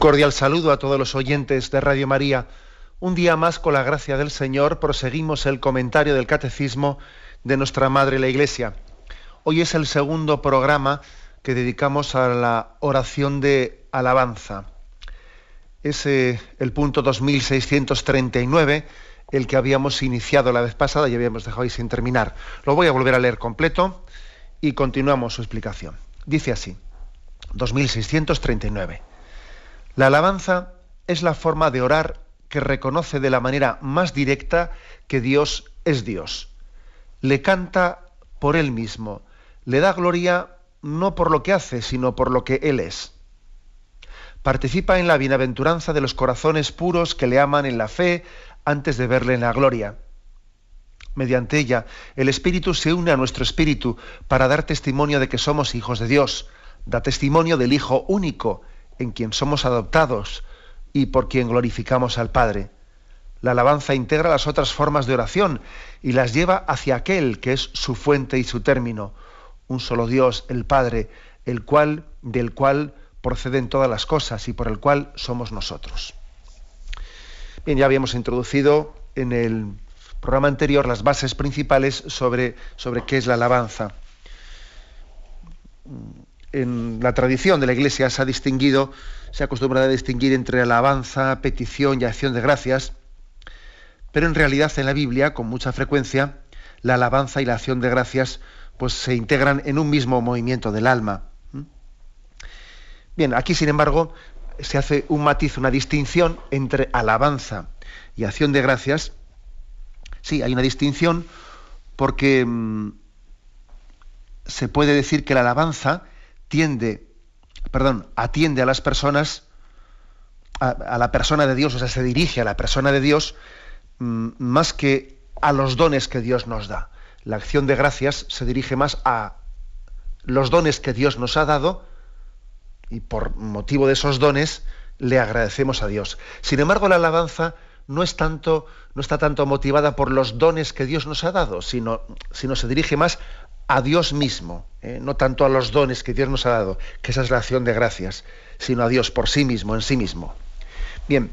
Cordial saludo a todos los oyentes de Radio María. Un día más, con la gracia del Señor, proseguimos el comentario del Catecismo de nuestra Madre la Iglesia. Hoy es el segundo programa que dedicamos a la oración de alabanza. Es eh, el punto 2639, el que habíamos iniciado la vez pasada y habíamos dejado ahí sin terminar. Lo voy a volver a leer completo y continuamos su explicación. Dice así, 2639. La alabanza es la forma de orar que reconoce de la manera más directa que Dios es Dios. Le canta por Él mismo, le da gloria no por lo que hace, sino por lo que Él es. Participa en la bienaventuranza de los corazones puros que le aman en la fe antes de verle en la gloria. Mediante ella, el Espíritu se une a nuestro Espíritu para dar testimonio de que somos hijos de Dios. Da testimonio del Hijo único, en quien somos adoptados y por quien glorificamos al Padre. La alabanza integra las otras formas de oración y las lleva hacia aquel que es su fuente y su término, un solo Dios, el Padre, el cual del cual proceden todas las cosas y por el cual somos nosotros. Bien, ya habíamos introducido en el programa anterior las bases principales sobre, sobre qué es la alabanza en la tradición de la Iglesia se ha distinguido, se ha acostumbrado a distinguir entre alabanza, petición y acción de gracias, pero en realidad en la Biblia, con mucha frecuencia, la alabanza y la acción de gracias pues se integran en un mismo movimiento del alma. Bien, aquí sin embargo se hace un matiz, una distinción entre alabanza y acción de gracias. Sí, hay una distinción porque mm, se puede decir que la alabanza tiende, perdón, atiende a las personas, a, la persona de Dios, o sea, se dirige a la persona de Dios mm, más que a los dones que Dios nos da. La acción de gracias se dirige más a los dones que Dios nos ha dado y por motivo de esos dones le agradecemos a Dios. Sin embargo, la alabanza no es tanto, no está tanto motivada por los dones que Dios nos ha dado, sino, sino se dirige más a Dios mismo, ¿eh? no tanto a los dones que Dios nos ha dado, que esa es la acción de gracias, sino a Dios por sí mismo, en sí mismo. Bien,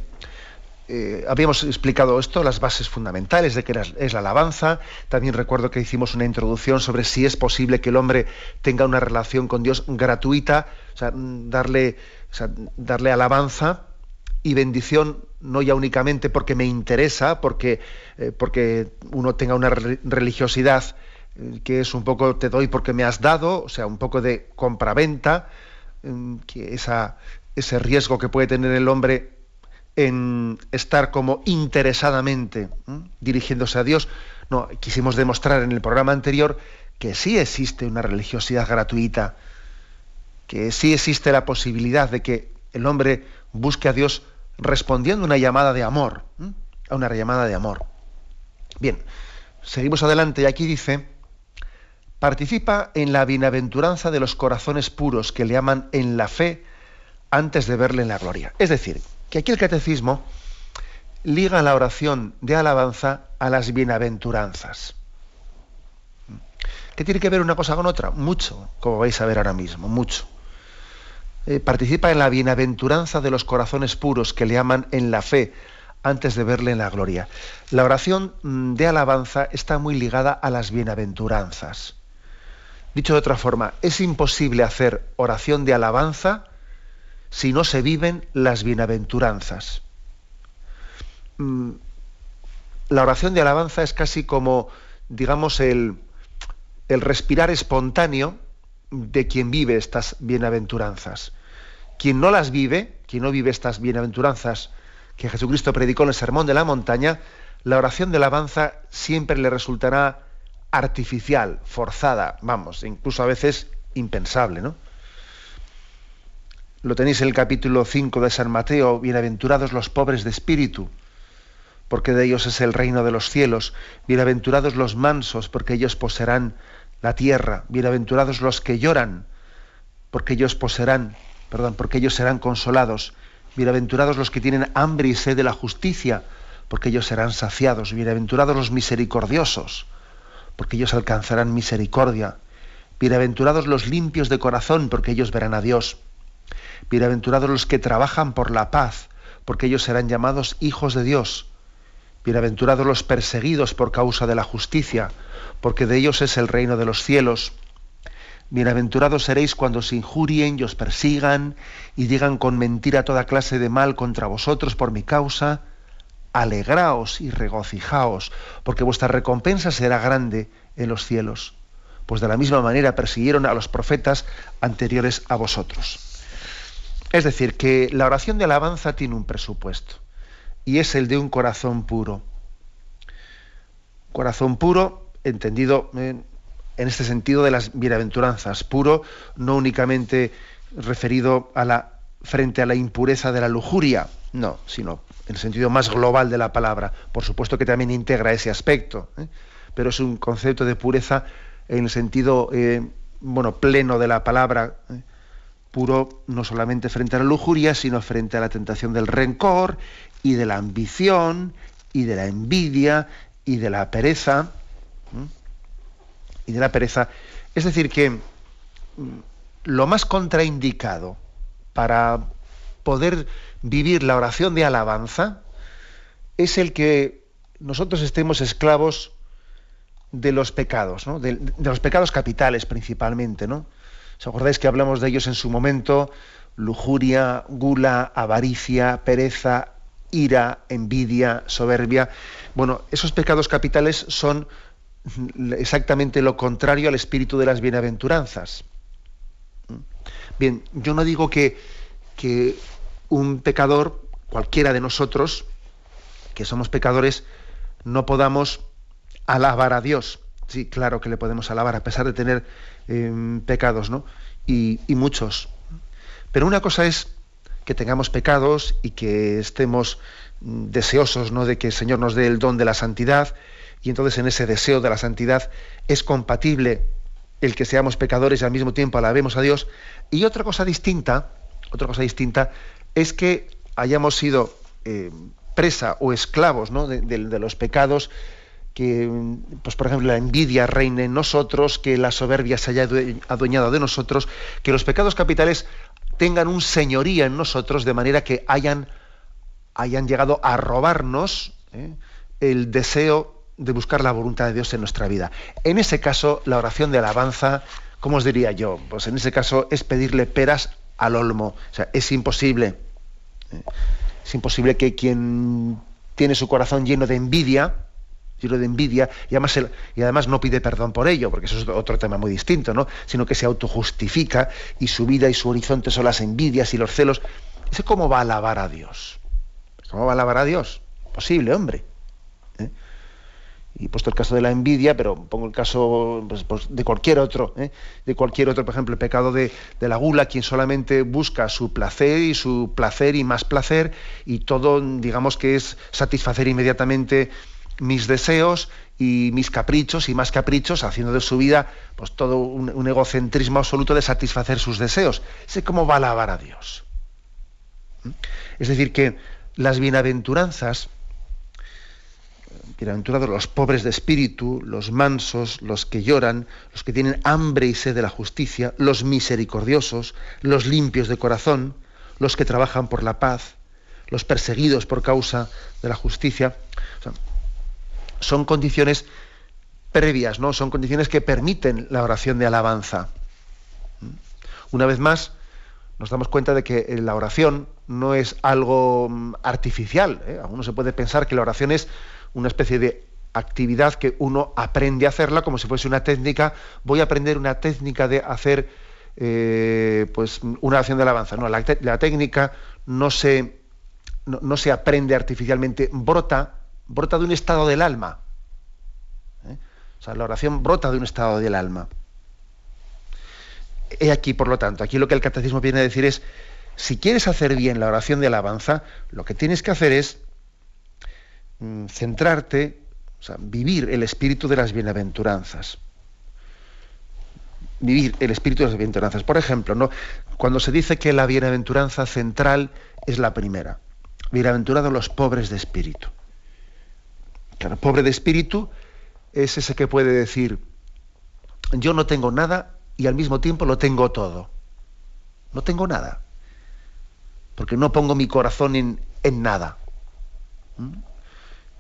eh, habíamos explicado esto, las bases fundamentales de que es la alabanza. También recuerdo que hicimos una introducción sobre si es posible que el hombre tenga una relación con Dios gratuita, o sea, darle, darle alabanza y bendición no ya únicamente porque me interesa, porque, eh, porque uno tenga una religiosidad que es un poco te doy porque me has dado, o sea, un poco de compraventa, mm, que esa, ese riesgo que puede tener el hombre en estar como interesadamente dirigiéndose a Dios. No, quisimos demostrar en el programa anterior que sí existe una religiosidad gratuita, que sí existe la posibilidad de que el hombre busque a Dios respondiendo una llamada de amor, a una llamada de amor. Bien, seguimos adelante y aquí dice, participa en la bienaventuranza de los corazones puros que le aman en la fe antes de verle en la gloria. Es decir, que aquí el catecismo liga la oración de alabanza a las bienaventuranzas. ¿Qué tiene que ver una cosa con otra? Mucho, como vais a ver ahora mismo, mucho. Eh, participa en la bienaventuranza de los corazones puros que le aman en la fe antes de verle en la gloria. La oración mm, de alabanza está muy ligada a las bienaventuranzas. Dicho de otra forma, es imposible hacer oración de alabanza si no se viven las bienaventuranzas. Mm, la oración de alabanza es casi como, digamos, el, el respirar espontáneo de quien vive estas bienaventuranzas. Quien no las vive, quien no vive estas bienaventuranzas que Jesucristo predicó en el Sermón de la Montaña, la oración de alabanza siempre le resultará artificial, forzada, vamos, incluso a veces impensable, ¿no? lo tenéis en el capítulo 5 de San Mateo, bienaventurados los pobres de espíritu, porque de ellos es el reino de los cielos, bienaventurados los mansos, porque ellos poseerán la tierra, bienaventurados los que lloran, porque ellos poseerán, perdón, porque ellos serán consolados, bienaventurados los que tienen hambre y sed de la justicia, porque ellos serán saciados, bienaventurados los misericordiosos, porque ellos alcanzarán misericordia, bienaventurados los limpios de corazón, porque ellos verán a Dios, Bienaventurados los que trabajan por la paz, porque ellos serán llamados hijos de Dios. Bienaventurados los perseguidos por causa de la justicia, porque de ellos es el reino de los cielos. Bienaventurados seréis cuando os injurien y os persigan y digan con mentira toda clase de mal contra vosotros por mi causa. Alegraos y regocijaos, porque vuestra recompensa será grande en los cielos, pues de la misma manera persiguieron a los profetas anteriores a vosotros. Es decir, que la oración de alabanza tiene un presupuesto y es el de un corazón puro. Corazón puro, entendido en, este sentido de las bienaventuranzas, puro no únicamente referido a la frente a la impureza de la lujuria, no, sino en el sentido más global de la palabra. Por supuesto que también integra ese aspecto, ¿eh? pero es un concepto de pureza en el sentido eh, bueno pleno de la palabra. ¿eh? puro no solamente frente a la lujuria, sino frente a la tentación del rencor y de la ambición y de la envidia y de la pereza. Y de la pereza. Es decir, que mm, lo más contraindicado para poder vivir la oración de alabanza es el que nosotros estemos esclavos de los pecados, de, de, los pecados capitales principalmente, ¿no? ¿Os acordáis que hablamos de ellos en su momento? Lujuria, gula, avaricia, pereza, ira, envidia, soberbia. Bueno, esos pecados capitales son exactamente lo contrario al espíritu de las bienaventuranzas. Bien, yo no digo que, que un pecador, cualquiera de nosotros, que somos pecadores, no podamos alabar a Dios. Sí, claro que le podemos alabar, a pesar de tener Em, pecados, ¿no? Y, muchos. Pero una cosa es que tengamos pecados y que estemos mm, deseosos ¿no? de que el Señor nos dé el don de la santidad y entonces en ese deseo de la santidad es compatible el que seamos pecadores y al mismo tiempo alabemos a Dios. Y otra cosa distinta, otra cosa distinta es que hayamos sido eh, presa o esclavos ¿no? de, los pecados que, pues por ejemplo, la envidia reine en nosotros, que la soberbia se haya adueñado de nosotros, que los pecados capitales tengan un señoría en nosotros de manera que hayan, hayan llegado a robarnos ¿eh? el deseo de buscar la voluntad de Dios en nuestra vida. En ese caso, la oración de alabanza, ¿cómo os diría yo? Pues en ese caso es pedirle peras al olmo. O sea, es imposible. Es imposible que quien tiene su corazón lleno de envidia, lleno de envidia, y además, y además no pide perdón por ello, porque eso es otro tema muy distinto, ¿no? sino que se autojustifica y su vida y su horizonte son las envidias y los celos. ¿Ese cómo va a alabar a Dios? ¿Cómo va a alabar a Dios? Posible, hombre. Y puesto el caso de la envidia, pero pongo el caso pues, pues, de cualquier otro, ¿eh? de cualquier otro, por ejemplo, el pecado de, de, la gula, quien solamente busca su placer y su placer y más placer, y todo, digamos que es satisfacer inmediatamente mis deseos y mis caprichos y más caprichos, haciendo de su vida pues todo un, egocentrismo absoluto de satisfacer sus deseos. Sé cómo va a alabar a Dios. ¿Mm? Es decir, que las bienaventuranzas, bienaventurados los pobres de espíritu, los mansos, los que lloran, los que tienen hambre y sed de la justicia, los misericordiosos, los limpios de corazón, los que trabajan por la paz, los perseguidos por causa de la justicia, son condiciones previas, ¿no? Son condiciones que permiten la oración de alabanza. Una vez más, nos damos cuenta de que la oración no es algo mm, artificial. ¿eh? Uno se puede pensar que la oración es una especie de actividad que uno aprende a hacerla como si fuese una técnica. Voy a aprender una técnica de hacer eh, pues una oración de alabanza. No, la, técnica no se, no se aprende artificialmente, brota brota de un estado del alma. ¿eh? O sea, la oración brota de un estado del alma. He aquí, por lo tanto, aquí lo que el catecismo viene a decir es si quieres hacer bien la oración de alabanza, lo que tienes que hacer es mm, centrarte, o sea, vivir el espíritu de las bienaventuranzas. Vivir el espíritu de las bienaventuranzas. Por ejemplo, ¿no? cuando se dice que la bienaventuranza central es la primera. Bienaventurados los pobres de espíritu. Claro, pobre de espíritu es ese que puede decir, yo no tengo nada y al mismo tiempo lo tengo todo. No tengo nada. Porque no pongo mi corazón en, nada. ¿Mm?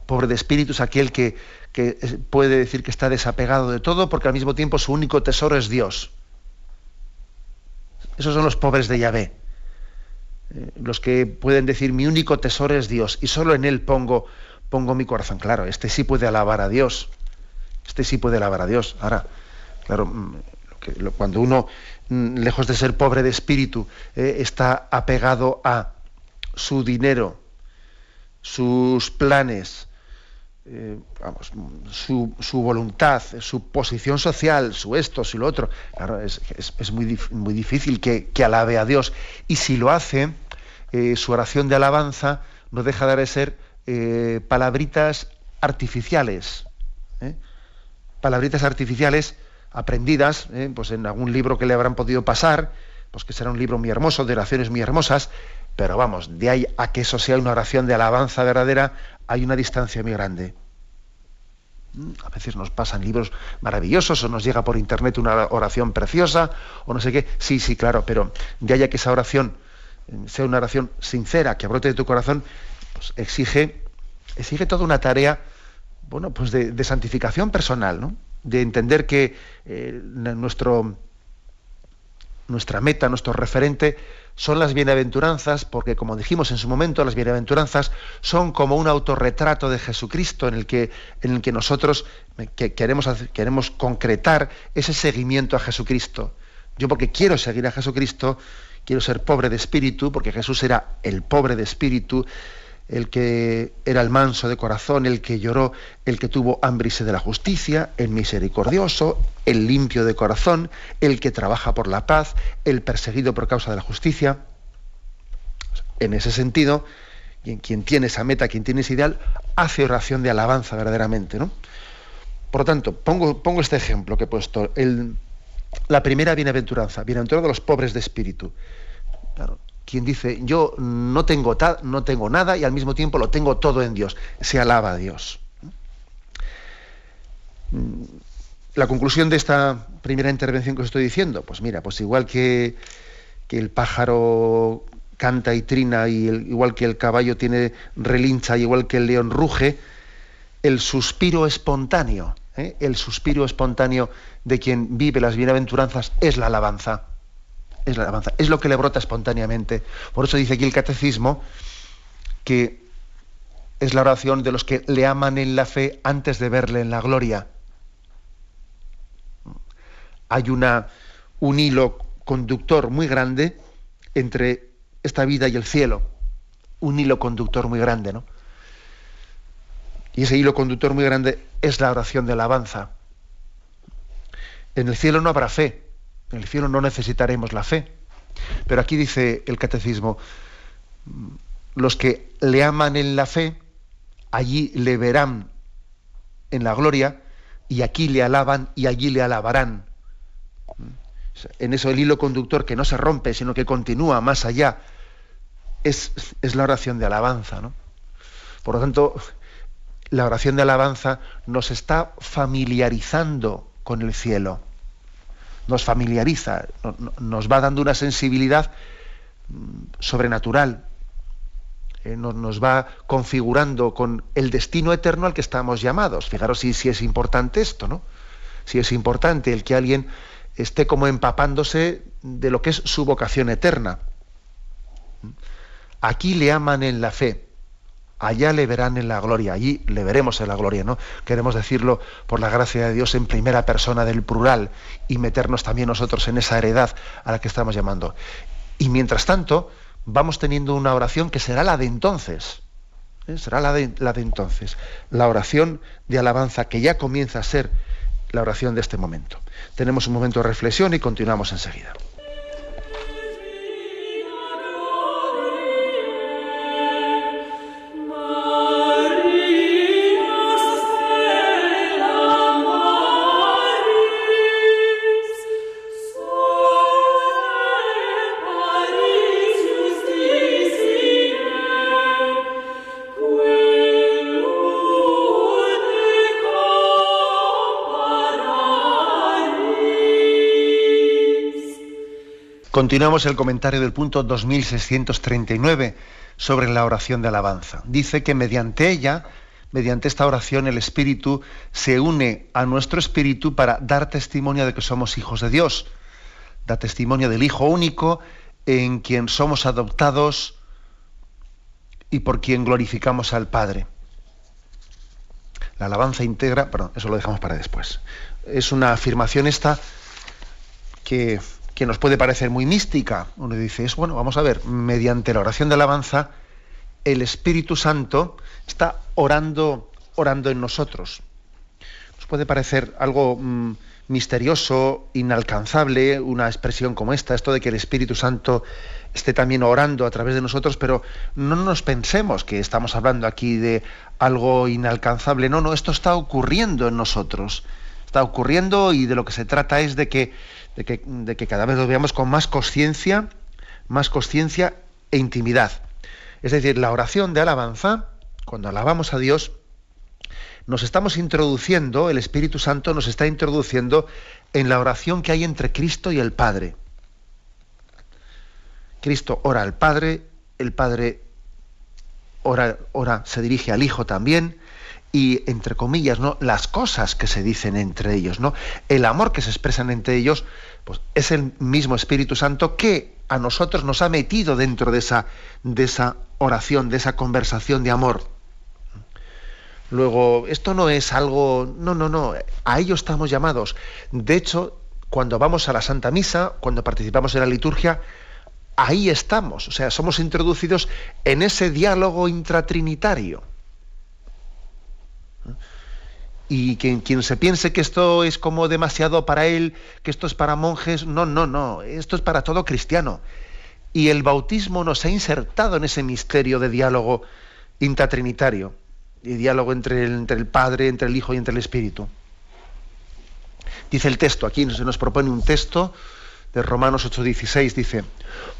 Pobre de espíritu es aquel que, que puede decir que está desapegado de todo porque al mismo tiempo su único tesoro es Dios. Esos son los pobres de Yahvé. Eh, los que pueden decir mi único tesoro es Dios y solo en Él pongo, pongo mi corazón. Claro, este sí puede alabar a Dios. Este sí puede alabar a Dios. Ahora, claro, mm, cuando uno, mm, lejos de ser pobre de espíritu, eh, está apegado a su dinero, sus planes, eh, vamos, su, su, voluntad, su posición social, su esto, su lo otro. Claro, es, es, muy, muy, difícil que, que, alabe a Dios. Y si lo hace, eh, su oración de alabanza no deja de ser eh, palabritas artificiales. Palabritas artificiales aprendidas pues en algún libro que le habrán podido pasar, pues que será un libro muy hermoso, de oraciones muy hermosas, pero vamos, de ahí a que eso sea una oración de alabanza verdadera, hay una distancia muy grande. Mm, a veces nos pasan libros maravillosos o nos llega por internet una oración preciosa o no sé qué. Sí, sí, claro, pero de ahí a que esa oración eh, sea una oración sincera, que brote de tu corazón, pues exige, exige toda una tarea, bueno, pues de, santificación personal, ¿no? De entender que eh, nuestro, nuestra meta, nuestro referente, son las bienaventuranzas, porque como dijimos en su momento, las bienaventuranzas son como un autorretrato de Jesucristo en el que, en el que nosotros queremos, queremos concretar ese seguimiento a Jesucristo. Yo porque quiero seguir a Jesucristo, quiero ser pobre de espíritu, porque Jesús era el pobre de espíritu, el que era el manso de corazón, el que lloró, el que tuvo hambre y sed de la justicia, el misericordioso, el limpio de corazón, el que trabaja por la paz, el perseguido por causa de la justicia. En ese sentido, quien tiene esa meta, quien tiene ese ideal, hace oración de alabanza verdaderamente. ¿no? Por lo tanto, pongo, pongo este ejemplo que he puesto. La primera bienaventuranza, bienaventurado los pobres de espíritu. Claro, quien dice, yo no tengo, no tengo nada y al mismo tiempo lo tengo todo en Dios. Se alaba a Dios. La conclusión de esta primera intervención que os estoy diciendo, pues mira, pues igual que, el pájaro canta y trina, y igual que el caballo tiene relincha, igual que el león ruge, el suspiro espontáneo, ¿eh? el suspiro espontáneo de quien vive las bienaventuranzas es la alabanza es la alabanza, es lo que le brota espontáneamente. Por eso dice aquí el catecismo que es la oración de los que le aman en la fe antes de verle en la gloria. Hay una, un hilo conductor muy grande entre esta vida y el cielo. Un hilo conductor muy grande, ¿no? Y ese hilo conductor muy grande es la oración de alabanza. En el cielo no habrá fe, en el cielo no necesitaremos la fe. Pero aquí dice el catecismo, los que le aman en la fe, allí le verán en la gloria, y aquí le alaban y allí le alabarán. En eso el hilo conductor que no se rompe, sino que continúa más allá, es, es la oración de alabanza. ¿no? Por lo tanto, la oración de alabanza nos está familiarizando con el cielo nos familiariza, nos va dando una sensibilidad mm, sobrenatural, eh, nos, va configurando con el destino eterno al que estamos llamados. Fijaros si, si es importante esto, ¿no? Si es importante el que alguien esté como empapándose de lo que es su vocación eterna. Aquí le aman en la fe allá le verán en la gloria, allí le veremos en la gloria, ¿no? Queremos decirlo por la gracia de Dios en primera persona del plural y meternos también nosotros en esa heredad a la que estamos llamando. Y mientras tanto, vamos teniendo una oración que será la de entonces. ¿eh? Será la de, la de entonces. La oración de alabanza que ya comienza a ser la oración de este momento. Tenemos un momento de reflexión y continuamos enseguida. Continuamos el comentario del punto 2639 sobre la oración de alabanza. Dice que mediante ella, mediante esta oración, el Espíritu se une a nuestro Espíritu para dar testimonio de que somos hijos de Dios. Da testimonio del Hijo único en quien somos adoptados y por quien glorificamos al Padre. La alabanza integra, perdón, eso lo dejamos para después. Es una afirmación esta que, que nos puede parecer muy mística. Uno dice, es bueno, vamos a ver, mediante la oración de alabanza, el Espíritu Santo está orando, orando en nosotros. Nos puede parecer algo mm, misterioso, inalcanzable, una expresión como esta, esto de que el Espíritu Santo esté también orando a través de nosotros, pero no nos pensemos que estamos hablando aquí de algo inalcanzable. No, no, esto está ocurriendo en nosotros. Está ocurriendo y de lo que se trata es de que, de que, de que cada vez lo veamos con más conciencia, más conciencia e intimidad. Es decir, la oración de alabanza, cuando alabamos a Dios, nos estamos introduciendo, el Espíritu Santo nos está introduciendo en la oración que hay entre Cristo y el Padre. Cristo ora al Padre, el Padre ora, ora, se dirige al Hijo también, y entre comillas, ¿no? las cosas que se dicen entre ellos, ¿no? El amor que se expresan entre ellos, pues es el mismo Espíritu Santo que a nosotros nos ha metido dentro de esa, de esa oración, de esa conversación de amor. Luego, esto no es algo, no, no, no, a ello estamos llamados. De hecho, cuando vamos a la Santa Misa, cuando participamos en la liturgia, ahí estamos, o sea, somos introducidos en ese diálogo intratrinitario. Y quien, quien, se piense que esto es como demasiado para él, que esto es para monjes, no, no, no, esto es para todo cristiano. Y el bautismo nos ha insertado en ese misterio de diálogo intratrinitario y diálogo entre el, entre el Padre, entre el Hijo y entre el Espíritu. Dice el texto, aquí se nos propone un texto de Romanos 8:16, dice,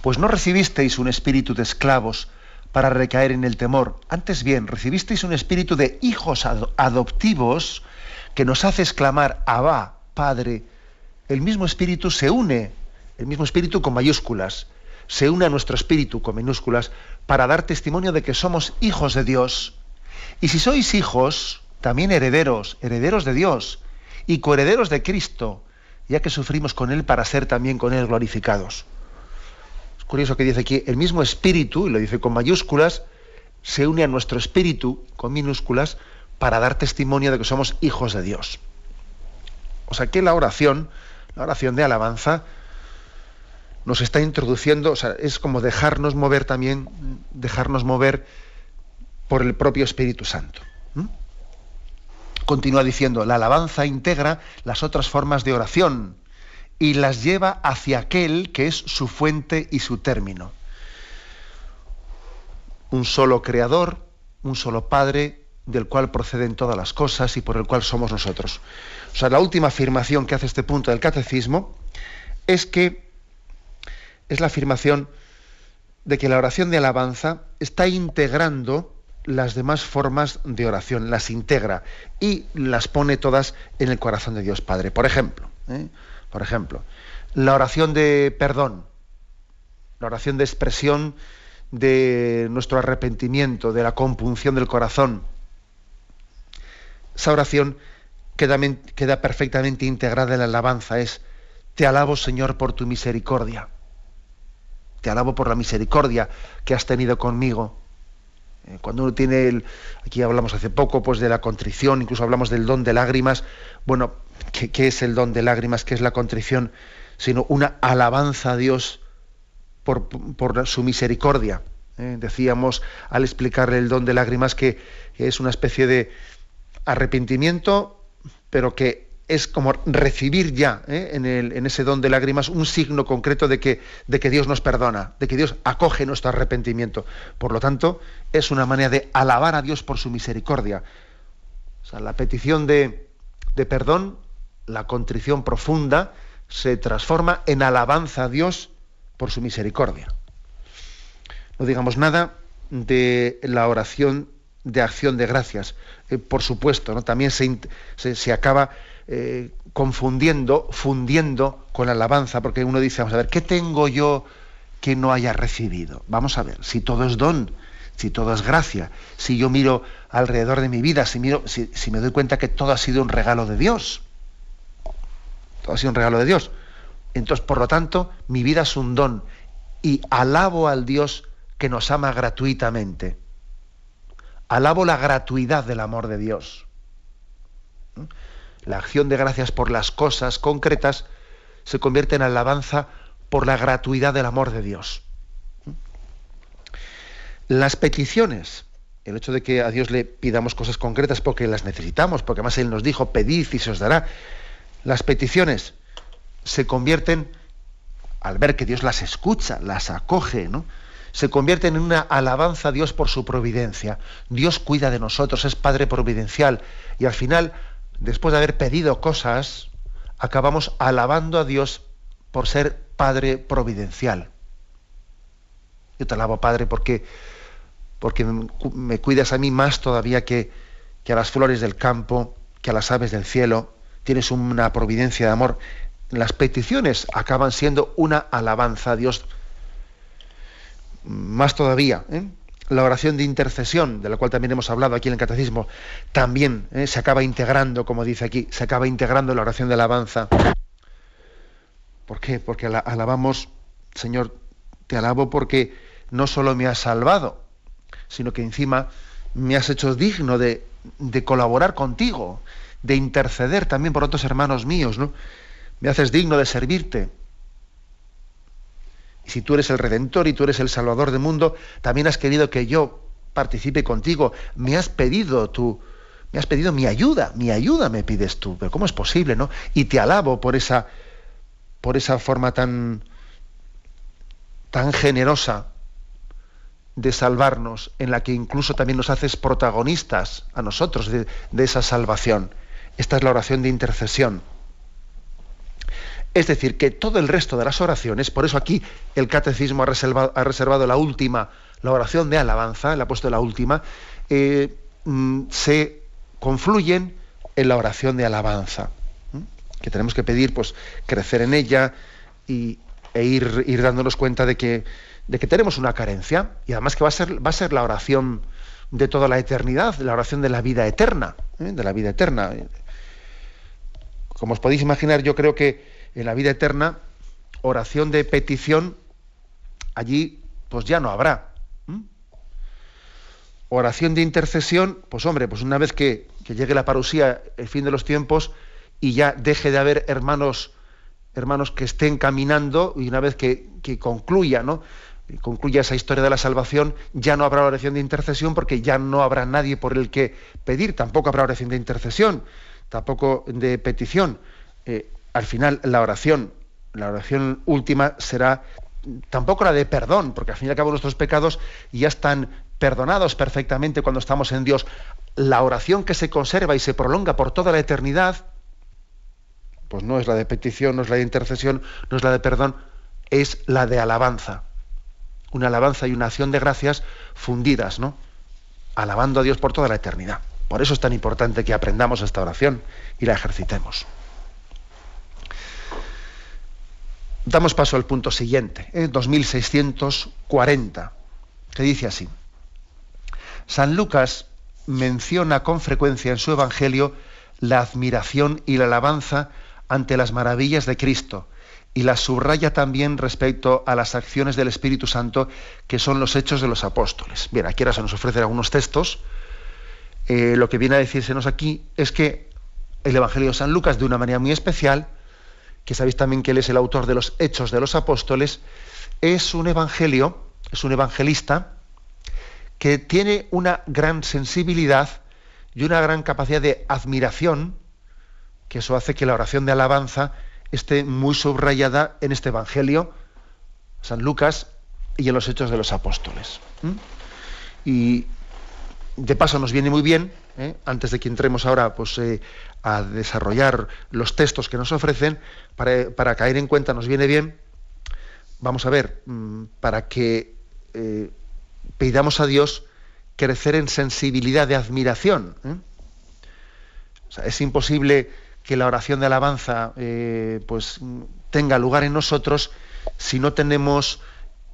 pues no recibisteis un espíritu de esclavos para recaer en el temor, antes bien recibisteis un espíritu de hijos adoptivos que nos hace exclamar, Abba, Padre, el mismo espíritu se une, el mismo espíritu con mayúsculas, se une a nuestro espíritu con minúsculas para dar testimonio de que somos hijos de Dios. Y si sois hijos, también herederos, herederos de Dios y coherederos de Cristo, ya que sufrimos con Él para ser también con Él glorificados. Curioso que dice aquí, el mismo espíritu, y lo dice con mayúsculas, se une a nuestro espíritu, con minúsculas, para dar testimonio de que somos hijos de Dios. O sea que la oración, la oración de alabanza, nos está introduciendo, o sea, es como dejarnos mover también, dejarnos mover por el propio Espíritu Santo. Continúa diciendo, la alabanza integra las otras formas de oración y las lleva hacia aquel que es su fuente y su término. Un solo creador, un solo Padre, del cual proceden todas las cosas y por el cual somos nosotros. O sea, la última afirmación que hace este punto del catecismo es que es la afirmación de que la oración de alabanza está integrando las demás formas de oración, las integra y las pone todas en el corazón de Dios Padre. Por ejemplo, ¿eh? Por ejemplo, la oración de perdón, la oración de expresión de nuestro arrepentimiento, de la compunción del corazón. Esa oración queda, queda perfectamente integrada en la alabanza. Es, te alabo Señor por tu misericordia. Te alabo por la misericordia que has tenido conmigo cuando uno tiene el, aquí hablamos hace poco pues de la contrición, incluso hablamos del don de lágrimas. Bueno, ¿qué, es el don de lágrimas? ¿Qué es la contrición? Sino una alabanza a Dios por, su misericordia. ¿eh? Decíamos al explicarle el don de lágrimas que es una especie de arrepentimiento, pero que es como recibir ya ¿eh? en, ese don de lágrimas un signo concreto de que, de que Dios nos perdona, de que Dios acoge nuestro arrepentimiento. Por lo tanto, es una manera de alabar a Dios por su misericordia. O sea, la petición de, de perdón, la contrición profunda, se transforma en alabanza a Dios por su misericordia. No digamos nada de la oración de acción de gracias. Eh, por supuesto, ¿no? también se, se, acaba eh, confundiendo, fundiendo con la alabanza, porque uno dice, vamos a ver, ¿qué tengo yo que no haya recibido? Vamos a ver, si todo es don, si todo es gracia, si yo miro alrededor de mi vida, si, miro, si, si me doy cuenta que todo ha sido un regalo de Dios, todo ha sido un regalo de Dios. Entonces, por lo tanto, mi vida es un don y alabo al Dios que nos ama gratuitamente. Alabo la gratuidad del amor de Dios. La acción de gracias por las cosas concretas se convierte en alabanza por la gratuidad del amor de Dios. Las peticiones, el hecho de que a Dios le pidamos cosas concretas porque las necesitamos, porque además Él nos dijo, pedid y se os dará. Las peticiones se convierten, al ver que Dios las escucha, las acoge, ¿no? se convierten en una alabanza a Dios por su providencia. Dios cuida de nosotros, es Padre providencial. Y al final, después de haber pedido cosas, acabamos alabando a Dios por ser Padre providencial. Yo te alabo, Padre, porque, porque me cuidas a mí más todavía que, que a las flores del campo, que a las aves del cielo. Tienes una providencia de amor. Las peticiones acaban siendo una alabanza a Dios más todavía, ¿eh? La oración de intercesión, de la cual también hemos hablado aquí en el Catecismo, también ¿eh? se acaba integrando, como dice aquí, se acaba integrando la oración de alabanza. ¿Por qué? Porque alabamos, Señor, te alabo porque no solo me has salvado, sino que encima me has hecho digno de, de colaborar contigo, de interceder también por otros hermanos míos, ¿no? Me haces digno de servirte, y si tú eres el redentor y tú eres el salvador del mundo, también has querido que yo participe contigo. Me has pedido tú, me has pedido mi ayuda, mi ayuda me pides tú. Pero ¿cómo es posible, no? Y te alabo por esa, por esa forma tan, tan generosa de salvarnos, en la que incluso también nos haces protagonistas a nosotros de esa salvación. Esta es la oración de intercesión. Es decir, que todo el resto de las oraciones, por eso aquí el catecismo ha reservado, la última, la oración de alabanza, le ha puesto la última, eh, mm, se confluyen en la oración de alabanza, que tenemos que pedir, pues, crecer en ella y, e ir, ir dándonos cuenta de que, de que tenemos una carencia y además que va a ser, va a ser la oración de toda la eternidad, la oración de la vida eterna, ¿eh? de la vida eterna. Como os podéis imaginar, yo creo que en la vida eterna, oración de petición, allí pues ya no habrá. Oración de intercesión, pues hombre, pues una vez que, llegue la parusía, el fin de los tiempos, y ya deje de haber hermanos, hermanos que estén caminando, y una vez que, concluya, ¿no? concluya esa historia de la salvación, ya no habrá oración de intercesión porque ya no habrá nadie por el que pedir, tampoco habrá oración de intercesión, tampoco de petición. Eh, al final la oración, la oración última será tampoco la de perdón, porque al fin y al cabo nuestros pecados ya están perdonados perfectamente cuando estamos en Dios. La oración que se conserva y se prolonga por toda la eternidad, pues no es la de petición, no es la de intercesión, no es la de perdón, es la de alabanza. Una alabanza y una acción de gracias fundidas, ¿no? Alabando a Dios por toda la eternidad. Por eso es tan importante que aprendamos esta oración y la ejercitemos. Damos paso al punto siguiente, 2640, que dice así. San Lucas menciona con frecuencia en su Evangelio la admiración y la alabanza ante las maravillas de Cristo y la subraya también respecto a las acciones del Espíritu Santo que son los hechos de los apóstoles. Bien, aquí ahora se nos ofrecen algunos textos. Eh, lo que viene a decírsenos aquí es que el Evangelio de San Lucas, de una manera muy especial, que sabéis también que él es el autor de los Hechos de los Apóstoles, es un evangelio, es un evangelista que tiene una gran sensibilidad y una gran capacidad de admiración, que eso hace que la oración de alabanza esté muy subrayada en este evangelio, San Lucas, y en los Hechos de los Apóstoles. Y de paso nos viene muy bien, ¿eh? antes de que entremos ahora pues, eh, a desarrollar los textos que nos ofrecen, para, caer en cuenta nos viene bien, vamos a ver, mm, para que eh, pidamos a Dios crecer en sensibilidad de admiración. ¿eh? es imposible que la oración de alabanza eh, pues tenga lugar en nosotros si no tenemos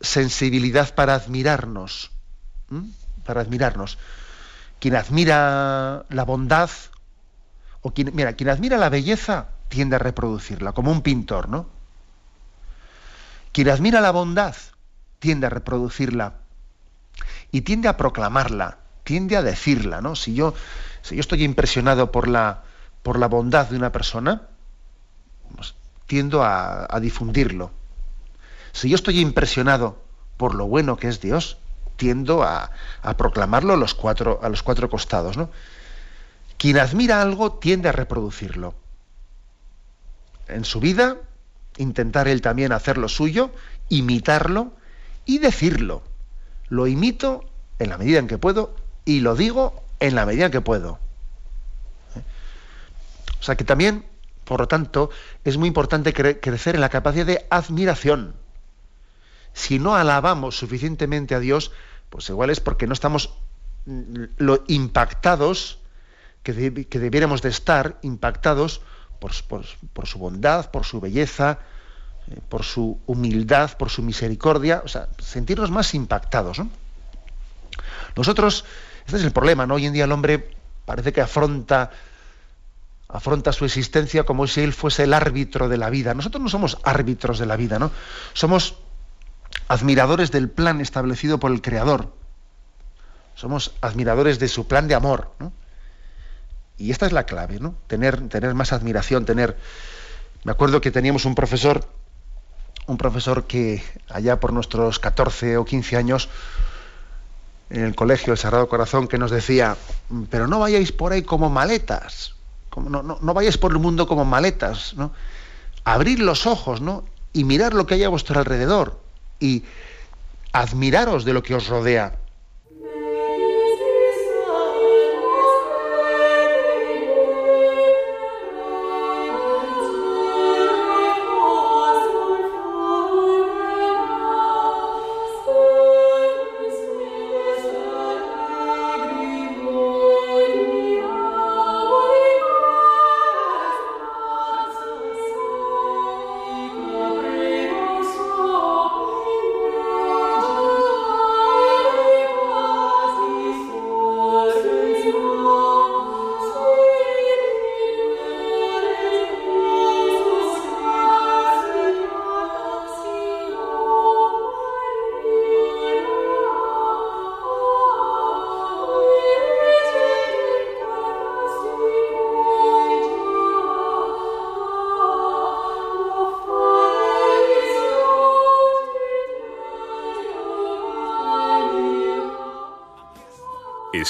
sensibilidad para admirarnos. Para admirarnos. Quien admira la bondad, quien, mira, quien admira la belleza tiende a reproducirla, como un pintor, ¿no? Quien admira la bondad tiende a reproducirla y tiende a proclamarla, tiende a decirla, ¿no? Si yo, si yo estoy impresionado por la, por la bondad de una persona, pues, tiendo a, difundirlo. Si yo estoy impresionado por lo bueno que es Dios, tiendo a, a proclamarlo a los cuatro, a los cuatro costados, ¿no? Quien admira algo tiende a reproducirlo. En su vida, intentar él también hacer lo suyo, imitarlo y decirlo. Lo imito en la medida en que puedo y lo digo en la medida en que puedo. ¿Eh? O sea que también, por lo tanto, es muy importante crecer en la capacidad de admiración. Si no alabamos suficientemente a Dios, pues igual es porque no estamos mm, lo impactados que, debiéramos de estar impactados por, su bondad, por su belleza, eh, por su humildad, por su misericordia, o sea, sentirnos más impactados. Nosotros, este es el problema, ¿no? Hoy en día el hombre parece que afronta afronta su existencia como si él fuese el árbitro de la vida. Nosotros no somos árbitros de la vida, ¿no? Somos admiradores del plan establecido por el Creador. Somos admiradores de su plan de amor, ¿no? Y esta es la clave, ¿no? Tener, tener más admiración, tener... Me acuerdo que teníamos un profesor, un profesor que allá por nuestros 14 o 15 años, en el colegio El Sagrado Corazón, que nos decía, pero no vayáis por ahí como maletas, no, no, no, vayáis por el mundo como maletas, ¿no? Abrir los ojos, ¿no? Y mirar lo que hay a vuestro alrededor y admiraros de lo que os rodea.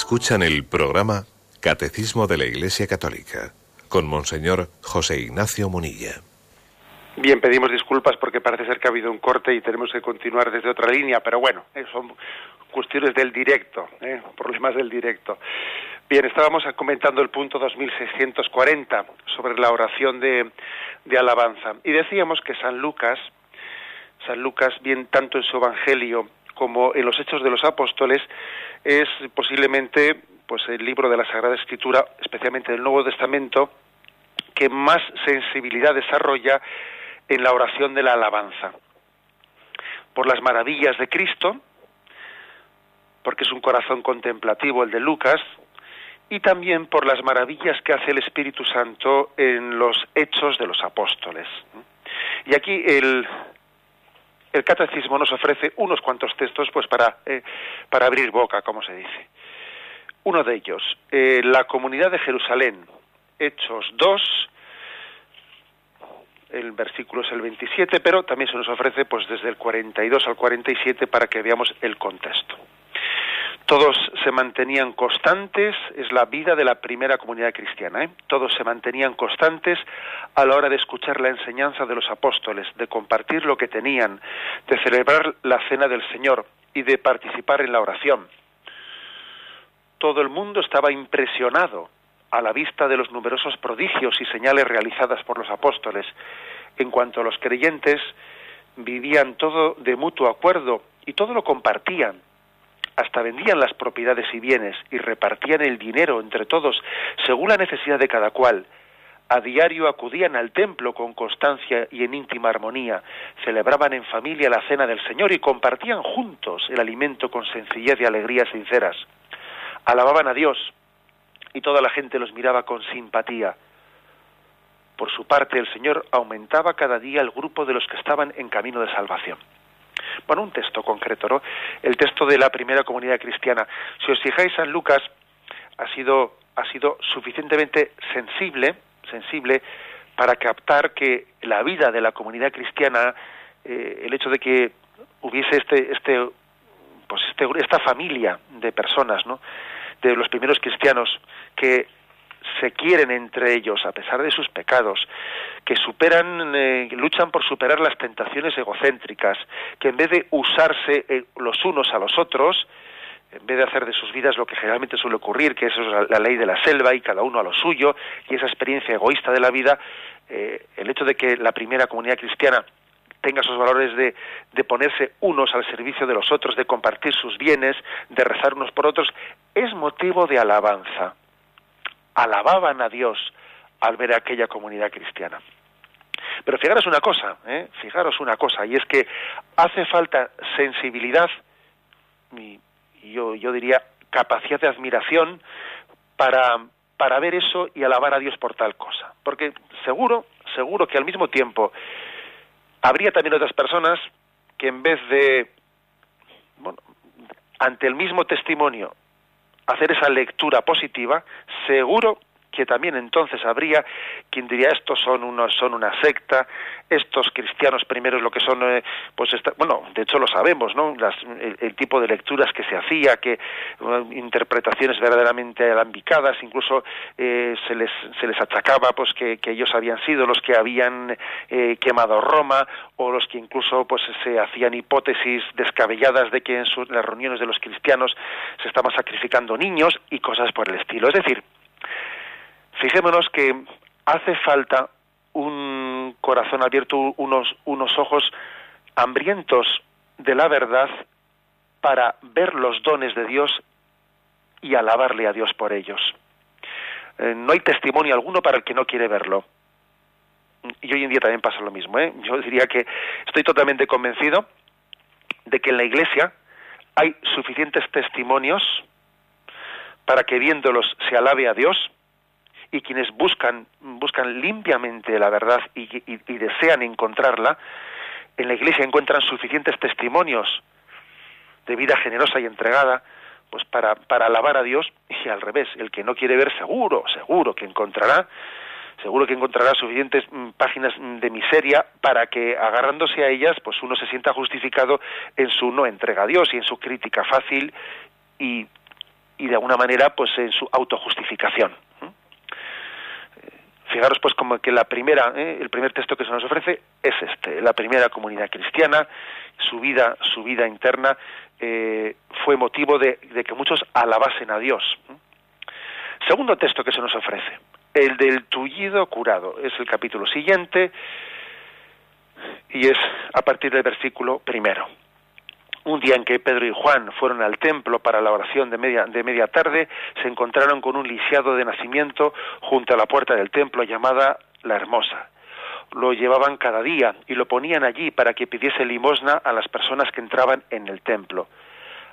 Escuchan el programa Catecismo de la Iglesia Católica con Monseñor José Ignacio Munilla. Bien, pedimos disculpas porque parece ser que ha habido un corte y tenemos que continuar desde otra línea, pero bueno, eh, son cuestiones del directo, eh, problemas del directo. Bien, estábamos comentando el punto 2640 sobre la oración de, de alabanza y decíamos que San Lucas, San Lucas, bien tanto en su Evangelio como en los Hechos de los Apóstoles, es posiblemente pues el libro de la Sagrada Escritura, especialmente del Nuevo Testamento, que más sensibilidad desarrolla en la oración de la alabanza. Por las maravillas de Cristo, porque es un corazón contemplativo el de Lucas, y también por las maravillas que hace el Espíritu Santo en los hechos de los apóstoles. Y aquí el, el catecismo nos ofrece unos cuantos textos pues para, eh, para abrir boca, como se dice. Uno de ellos, eh, la comunidad de Jerusalén, Hechos 2, el versículo es el 27, pero también se nos ofrece pues desde el 42 al 47 para que veamos el contexto. Todos se mantenían constantes, es la vida de la primera comunidad cristiana, ¿eh? todos se mantenían constantes a la hora de escuchar la enseñanza de los apóstoles, de compartir lo que tenían, de celebrar la cena del Señor y de participar en la oración. Todo el mundo estaba impresionado a la vista de los numerosos prodigios y señales realizadas por los apóstoles, en cuanto a los creyentes vivían todo de mutuo acuerdo y todo lo compartían hasta vendían las propiedades y bienes y repartían el dinero entre todos según la necesidad de cada cual. A diario acudían al templo con constancia y en íntima armonía, celebraban en familia la cena del Señor y compartían juntos el alimento con sencillez y alegría sinceras. Alababan a Dios y toda la gente los miraba con simpatía. Por su parte, el Señor aumentaba cada día el grupo de los que estaban en camino de salvación. Bueno, un texto concreto, ¿no? El texto de la primera comunidad cristiana. Si os fijáis, San Lucas ha sido, ha sido suficientemente sensible, sensible para captar que la vida de la comunidad cristiana, eh, el hecho de que hubiese este, este, pues este, esta familia de personas, ¿no? de los primeros cristianos que se quieren entre ellos a pesar de sus pecados, que superan, eh, luchan por superar las tentaciones egocéntricas, que en vez de usarse eh, los unos a los otros, en vez de hacer de sus vidas lo que generalmente suele ocurrir, que eso es la, ley de la selva y cada uno a lo suyo, y esa experiencia egoísta de la vida, eh, el hecho de que la primera comunidad cristiana tenga esos valores de, de, ponerse unos al servicio de los otros, de compartir sus bienes, de rezar unos por otros, es motivo de alabanza alababan a Dios al ver a aquella comunidad cristiana. Pero fijaros una cosa, ¿eh? fijaros una cosa, y es que hace falta sensibilidad y, yo, yo diría capacidad de admiración para, para ver eso y alabar a Dios por tal cosa. Porque seguro, seguro que al mismo tiempo habría también otras personas que en vez de, bueno, ante el mismo testimonio hacer esa lectura positiva, seguro que también entonces habría quien diría estos son unos son una secta estos cristianos primeros lo que son eh, pues bueno de hecho lo sabemos no el, tipo de lecturas que se hacía que interpretaciones verdaderamente alambicadas incluso eh, se les se les achacaba pues que, ellos habían sido los que habían eh, quemado Roma o los que incluso pues se hacían hipótesis descabelladas de que en las reuniones de los cristianos se estaban sacrificando niños y cosas por el estilo. Es decir Fijémonos que hace falta un corazón abierto, unos, unos ojos hambrientos de la verdad para ver los dones de Dios y alabarle a Dios por ellos. Eh, no hay testimonio alguno para el que no quiere verlo. Y hoy en día también pasa lo mismo. ¿eh? Yo diría que estoy totalmente convencido de que en la Iglesia hay suficientes testimonios para que viéndolos se alabe a Dios y quienes buscan, buscan limpiamente la verdad y, desean encontrarla, en la Iglesia encuentran suficientes testimonios de vida generosa y entregada, pues para, para alabar a Dios y al revés, el que no quiere ver seguro, seguro que encontrará, seguro que encontrará suficientes mm, páginas de miseria para que agarrándose a ellas, pues uno se sienta justificado en su no entrega a Dios y en su crítica fácil y, y de alguna manera pues en su autojustificación. Fijaros pues como que la primera, ¿eh? el primer texto que se nos ofrece es este, la primera comunidad cristiana, su vida, su vida interna eh, fue motivo de, que muchos alabasen a Dios. Segundo texto que se nos ofrece, el del tullido curado, es el capítulo siguiente y es a partir del versículo primero un día en que Pedro y Juan fueron al templo para la oración de media, de media tarde, se encontraron con un lisiado de nacimiento junto a la puerta del templo llamada La Hermosa. Lo llevaban cada día y lo ponían allí para que pidiese limosna a las personas que entraban en el templo.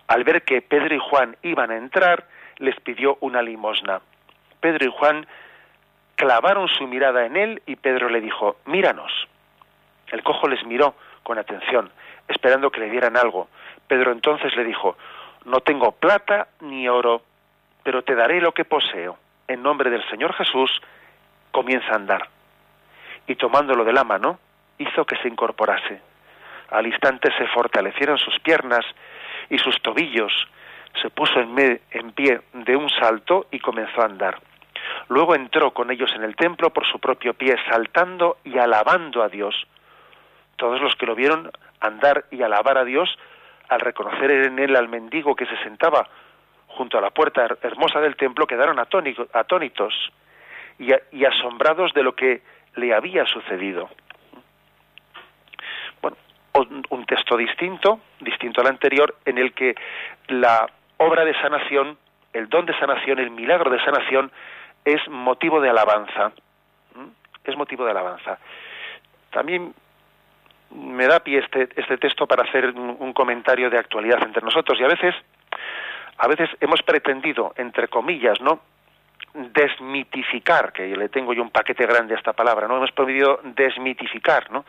Al ver que Pedro y Juan iban a entrar, les pidió una limosna. Pedro y Juan clavaron su mirada en él y Pedro le dijo, míranos. El cojo les miró con atención, esperando que le dieran algo. Pedro entonces le dijo, no tengo plata ni oro, pero te daré lo que poseo. En nombre del Señor Jesús, comienza a andar. Y tomándolo de la mano, hizo que se incorporase. Al instante se fortalecieron sus piernas y sus tobillos. Se puso en, en pie de un salto y comenzó a andar. Luego entró con ellos en el templo por su propio pie, saltando y alabando a Dios. Todos los que lo vieron andar y alabar a Dios al reconocer en él al mendigo que se sentaba junto a la puerta hermosa del templo, quedaron atónitos y, asombrados de lo que le había sucedido. Bueno, un, texto distinto, distinto al anterior, en el que la, obra de sanación, el don de sanación, el milagro de sanación, es motivo de alabanza. Es motivo de alabanza. También me da pie este, este texto para hacer un, comentario de actualidad entre nosotros y a veces, a veces hemos pretendido, entre comillas, ¿no? desmitificar, que le tengo yo un paquete grande a esta palabra, ¿no? Hemos podido desmitificar, ¿no?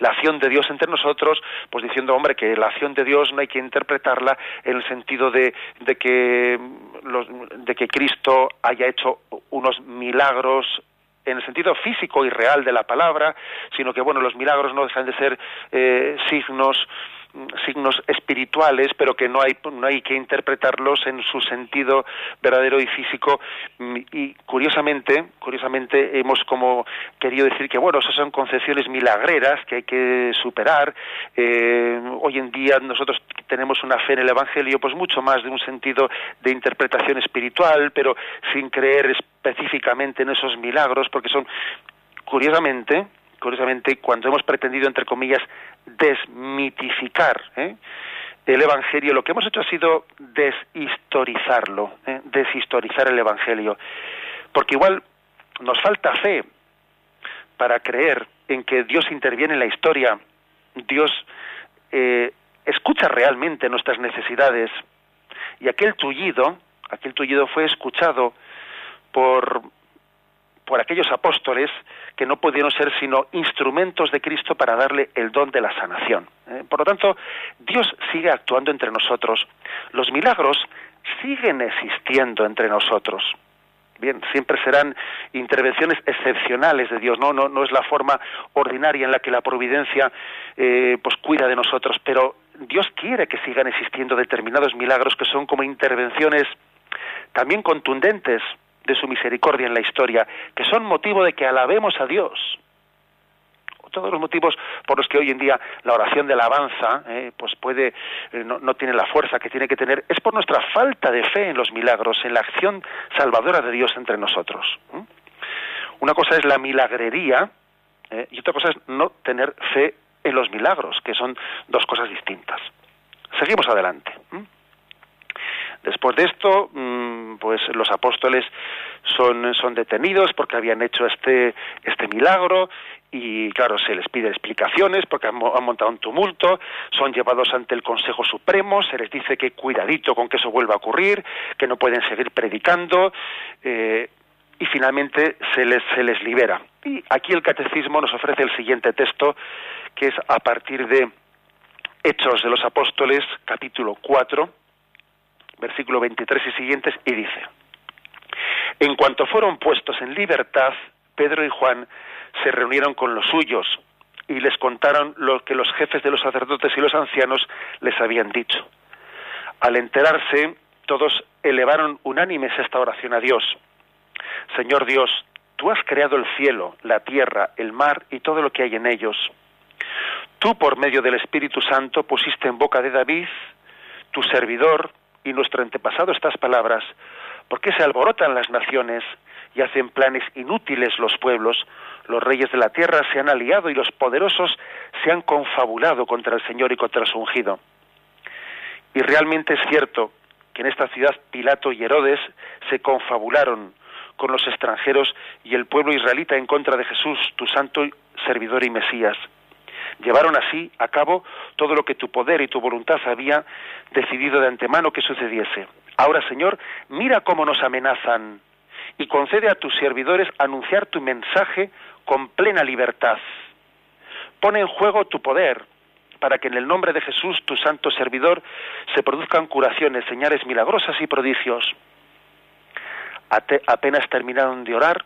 La acción de Dios entre nosotros, pues diciendo, hombre, que la acción de Dios no hay que interpretarla en el sentido de, de que los, de que Cristo haya hecho unos milagros en el sentido físico y real de la palabra, sino que bueno, los milagros no dejan de ser eh, signos signos espirituales, pero que no hay, no hay que interpretarlos en su sentido verdadero y físico. Y curiosamente, curiosamente hemos como querido decir que bueno, esas son concepciones milagreras que hay que superar. Eh, hoy en día nosotros tenemos una fe en el Evangelio, pues mucho más de un sentido de interpretación espiritual, pero sin creer específicamente en esos milagros, porque son curiosamente curiosamente, cuando hemos pretendido, entre comillas, desmitificar ¿eh? el Evangelio, lo que hemos hecho ha sido deshistorizarlo, ¿eh? deshistorizar el Evangelio. Porque igual nos falta fe para creer en que Dios interviene en la historia, Dios eh, escucha realmente nuestras necesidades, y aquel tullido, aquel tullido fue escuchado por por aquellos apóstoles que no pudieron ser sino instrumentos de Cristo para darle el don de la sanación. ¿eh? Por lo tanto, Dios sigue actuando entre nosotros. Los milagros siguen existiendo entre nosotros. Bien, siempre serán intervenciones excepcionales de Dios, no, no, no es la forma ordinaria en la que la providencia eh, pues cuida de nosotros, pero Dios quiere que sigan existiendo determinados milagros que son como intervenciones también contundentes de su misericordia en la historia, que son motivo de que alabemos a Dios. Todos los motivos por los que hoy en día la oración de alabanza eh, pues puede eh, no, tiene la fuerza que tiene que tener es por nuestra falta de fe en los milagros, en la acción salvadora de Dios entre nosotros. Una cosa es la milagrería eh, y otra cosa es no tener fe en los milagros, que son dos cosas distintas. Seguimos adelante. Después de esto, mm, pues los apóstoles son, son detenidos porque habían hecho este, este milagro y claro, se les pide explicaciones porque han, montado un tumulto, son llevados ante el Consejo Supremo, se les dice que cuidadito con que eso vuelva a ocurrir, que no pueden seguir predicando eh, y finalmente se les, se les libera. Y aquí el Catecismo nos ofrece el siguiente texto que es a partir de Hechos de los Apóstoles, capítulo 4, versículo 23 y siguientes, y dice, en cuanto fueron puestos en libertad, Pedro y Juan se reunieron con los suyos y les contaron lo que los jefes de los sacerdotes y los ancianos les habían dicho. Al enterarse, todos elevaron unánimes esta oración a Dios. Señor Dios, tú has creado el cielo, la tierra, el mar y todo lo que hay en ellos. Tú, por medio del Espíritu Santo, pusiste en boca de David, tu servidor, y nuestro antepasado estas palabras, ¿por qué se alborotan las naciones y hacen planes inútiles los pueblos? Los reyes de la tierra se han aliado y los poderosos se han confabulado contra el Señor y contra su ungido. Y realmente es cierto que en esta ciudad Pilato y Herodes se confabularon con los extranjeros y el pueblo israelita en contra de Jesús, tu santo servidor y Mesías. Llevaron así a cabo todo lo que tu poder y tu voluntad había decidido de antemano que sucediese. Ahora, Señor, mira cómo nos amenazan y concede a tus servidores anunciar tu mensaje con plena libertad. Pone en juego tu poder para que en el nombre de Jesús, tu santo servidor, se produzcan curaciones, señales milagrosas y prodigios. apenas terminaron de orar,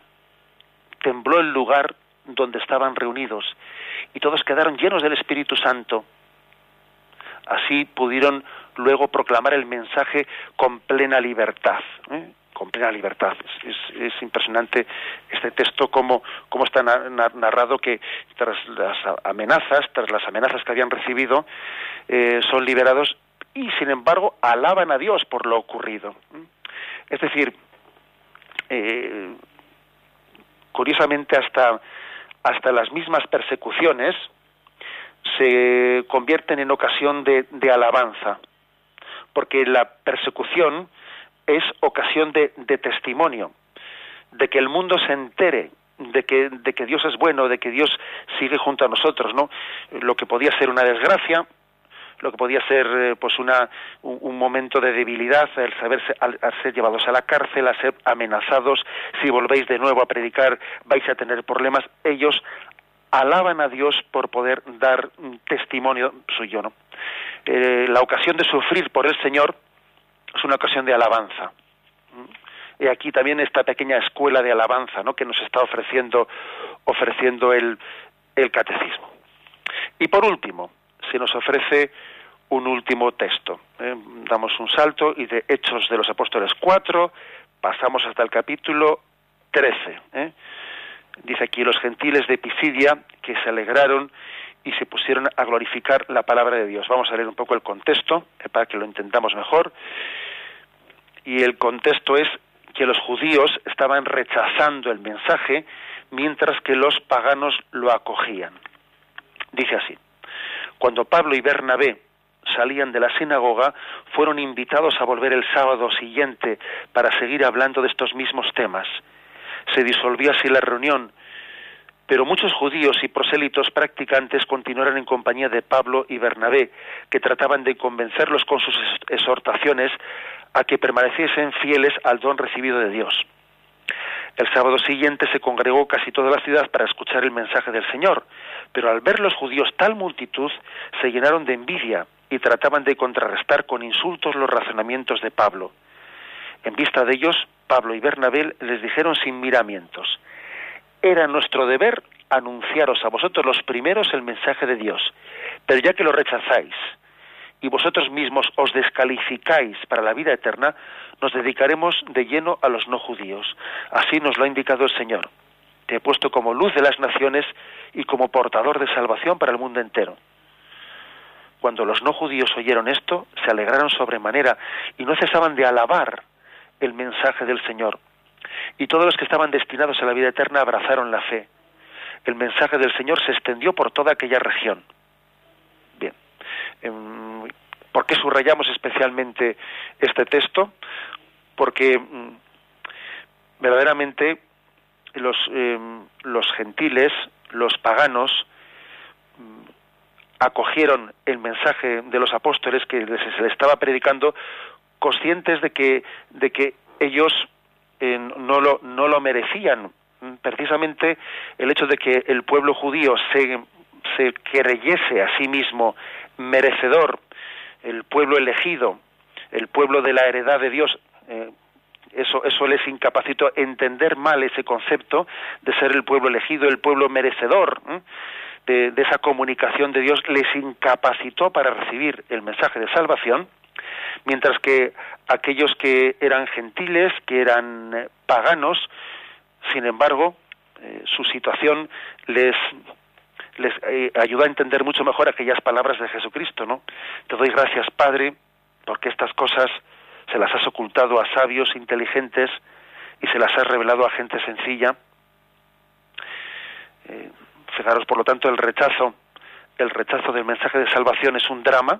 tembló el lugar donde estaban reunidos y todos quedaron llenos del Espíritu Santo. Así pudieron luego proclamar el mensaje con plena libertad. ¿eh? con plena libertad. Es, impresionante este texto como, como está narrado que tras las amenazas, tras las amenazas que habían recibido, eh, son liberados y sin embargo alaban a Dios por lo ocurrido. ¿eh? Es decir, curiosamente hasta hasta las mismas persecuciones se convierten en ocasión de, alabanza, porque la persecución es ocasión de, de testimonio, de que el mundo se entere de que, de que Dios es bueno, de que Dios sigue junto a nosotros, ¿no? Lo que podía ser una desgracia, lo que podía ser eh, pues una, un, momento de debilidad, el saberse, al, ser llevados a la cárcel, a ser amenazados, si volvéis de nuevo a predicar vais a tener problemas, ellos alaban a Dios por poder dar testimonio suyo, ¿no? Eh, la ocasión de sufrir por el Señor es una ocasión de alabanza. Y aquí también esta pequeña escuela de alabanza, ¿no? Que nos está ofreciendo ofreciendo el, el catecismo. Y por último, se nos ofrece un último texto. ¿eh? Damos un salto y de Hechos de los Apóstoles 4 pasamos hasta el capítulo 13. ¿eh? Dice aquí los gentiles de Pisidia que se alegraron y se pusieron a glorificar la palabra de Dios. Vamos a leer un poco el contexto ¿eh? para que lo entendamos mejor. Y el contexto es que los judíos estaban rechazando el mensaje mientras que los paganos lo acogían. Dice así. Cuando Pablo y Bernabé salían de la sinagoga, fueron invitados a volver el sábado siguiente para seguir hablando de estos mismos temas. Se disolvió así la reunión, pero muchos judíos y prosélitos practicantes continuaron en compañía de Pablo y Bernabé, que trataban de convencerlos con sus exhortaciones a que permaneciesen fieles al don recibido de Dios. El sábado siguiente se congregó casi toda la ciudad para escuchar el mensaje del Señor, pero al ver los judíos tal multitud, se llenaron de envidia y trataban de contrarrestar con insultos los razonamientos de Pablo. En vista de ellos, Pablo y Bernabé les dijeron sin miramientos, era nuestro deber anunciaros a vosotros los primeros el mensaje de Dios, pero ya que lo rechazáis, y vosotros mismos os descalificáis para la vida eterna, nos dedicaremos de lleno a los no judíos. Así nos lo ha indicado el Señor. Te he puesto como luz de las naciones y como portador de salvación para el mundo entero. Cuando los no judíos oyeron esto, se alegraron sobremanera y no cesaban de alabar el mensaje del Señor. Y todos los que estaban destinados a la vida eterna abrazaron la fe. El mensaje del Señor se extendió por toda aquella región. Bien. ¿Por qué subrayamos especialmente este texto? Porque mm, verdaderamente los, em, los gentiles, los paganos, mm, acogieron el mensaje de los apóstoles que se les estaba predicando, conscientes de que, de que ellos eh, no, lo, no lo merecían. Precisamente el hecho de que el pueblo judío se, se creyese a sí mismo merecedor, el pueblo elegido, el pueblo de la heredad de Dios, eh, eso, eso les incapacitó entender mal ese concepto de ser el pueblo elegido, el pueblo merecedor de, de, esa comunicación de Dios, les incapacitó para recibir el mensaje de salvación, mientras que aquellos que eran gentiles, que eran eh, paganos, sin embargo, eh, su situación les les eh, ayuda a entender mucho mejor aquellas palabras de Jesucristo, ¿no? Te doy gracias, Padre, porque estas cosas se las has ocultado a sabios, inteligentes, y se las has revelado a gente sencilla. Eh, fijaros, por lo tanto, el rechazo, el rechazo del mensaje de salvación es un drama,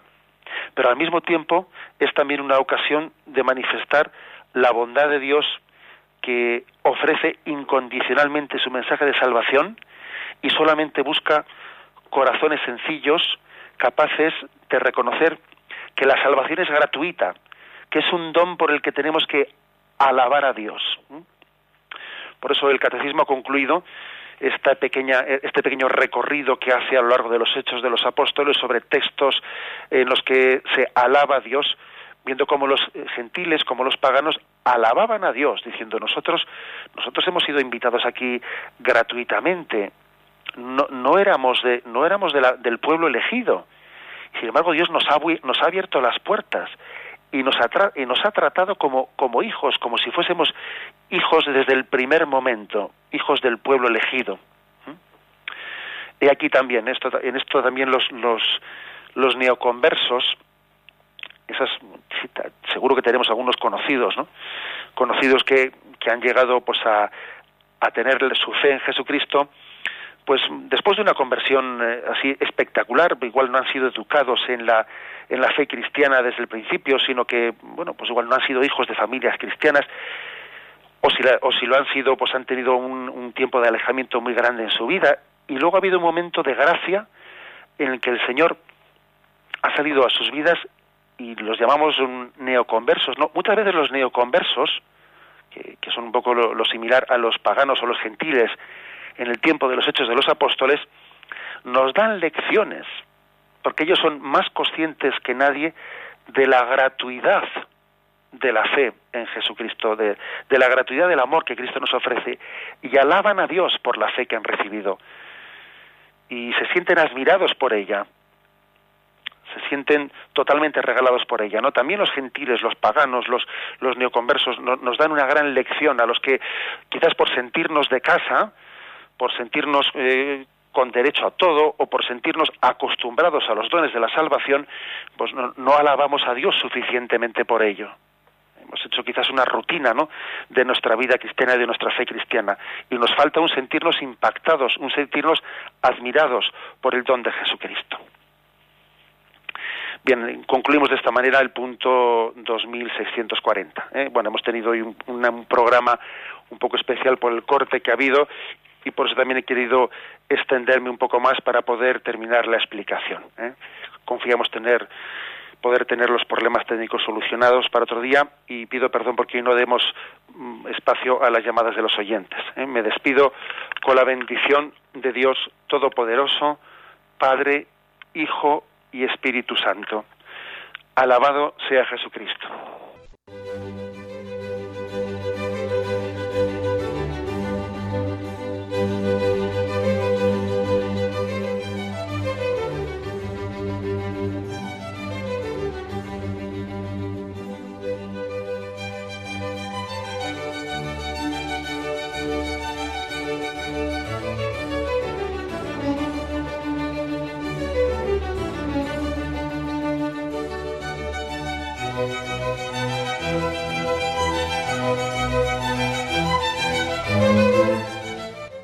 pero al mismo tiempo es también una ocasión de manifestar la bondad de Dios que ofrece incondicionalmente su mensaje de salvación y solamente busca corazones sencillos capaces de reconocer que la salvación es gratuita, que es un don por el que tenemos que alabar a Dios. Por eso el catecismo ha concluido esta pequeña, este pequeño recorrido que hace a lo largo de los hechos de los apóstoles sobre textos en los que se alaba a Dios, viendo cómo los gentiles, como los paganos alababan a Dios, diciendo nosotros, nosotros hemos sido invitados aquí gratuitamente no, no éramos, de, no éramos de la, del pueblo elegido. Sin embargo, Dios nos ha, nos ha abierto las puertas y nos ha, y nos ha tratado como, como hijos, como si fuésemos hijos desde el primer momento, hijos del pueblo elegido. ¿Mm? Y aquí también, esto, en esto también los, los, los neoconversos, esas, seguro que tenemos algunos conocidos, ¿no? Conocidos que, que han llegado pues a, a tener su fe en Jesucristo, pues después de una conversión eh, así espectacular, igual no han sido educados en la en la fe cristiana desde el principio, sino que bueno, pues igual no han sido hijos de familias cristianas o si, o si lo han sido, pues han tenido un, un tiempo de alejamiento muy grande en su vida y luego ha habido un momento de gracia en el que el Señor ha salido a sus vidas y los llamamos neoconversos. ¿no? Muchas veces los neoconversos, que, que son un poco lo, similar a los paganos o los gentiles en el tiempo de los hechos de los apóstoles, nos dan lecciones, porque ellos son más conscientes que nadie de la gratuidad de la fe en Jesucristo, de, la gratuidad del amor que Cristo nos ofrece, y alaban a Dios por la fe que han recibido, y se sienten admirados por ella se sienten totalmente regalados por ella, ¿no? También los gentiles, los paganos, los, los neoconversos nos dan una gran lección a los que quizás por sentirnos de casa, por sentirnos eh, con derecho a todo o por sentirnos acostumbrados a los dones de la salvación, pues no, no alabamos a Dios suficientemente por ello hemos hecho quizás una rutina ¿no? de nuestra vida cristiana y de nuestra fe cristiana. Y nos falta un sentirnos impactados, un sentirnos admirados por el don de Jesucristo. Bien, concluimos de esta manera el punto 2640. ¿eh? Bueno, hemos tenido hoy un, programa un poco especial por el corte que ha habido y por eso también he querido extenderme un poco más para poder terminar la explicación. ¿eh? Confiamos tener poder tener los problemas técnicos solucionados para otro día y pido perdón porque hoy no demos mm, espacio a las llamadas de los oyentes. ¿eh? Me despido con la bendición de Dios Todopoderoso, Padre, Hijo y Espíritu Santo. Alabado sea Jesucristo.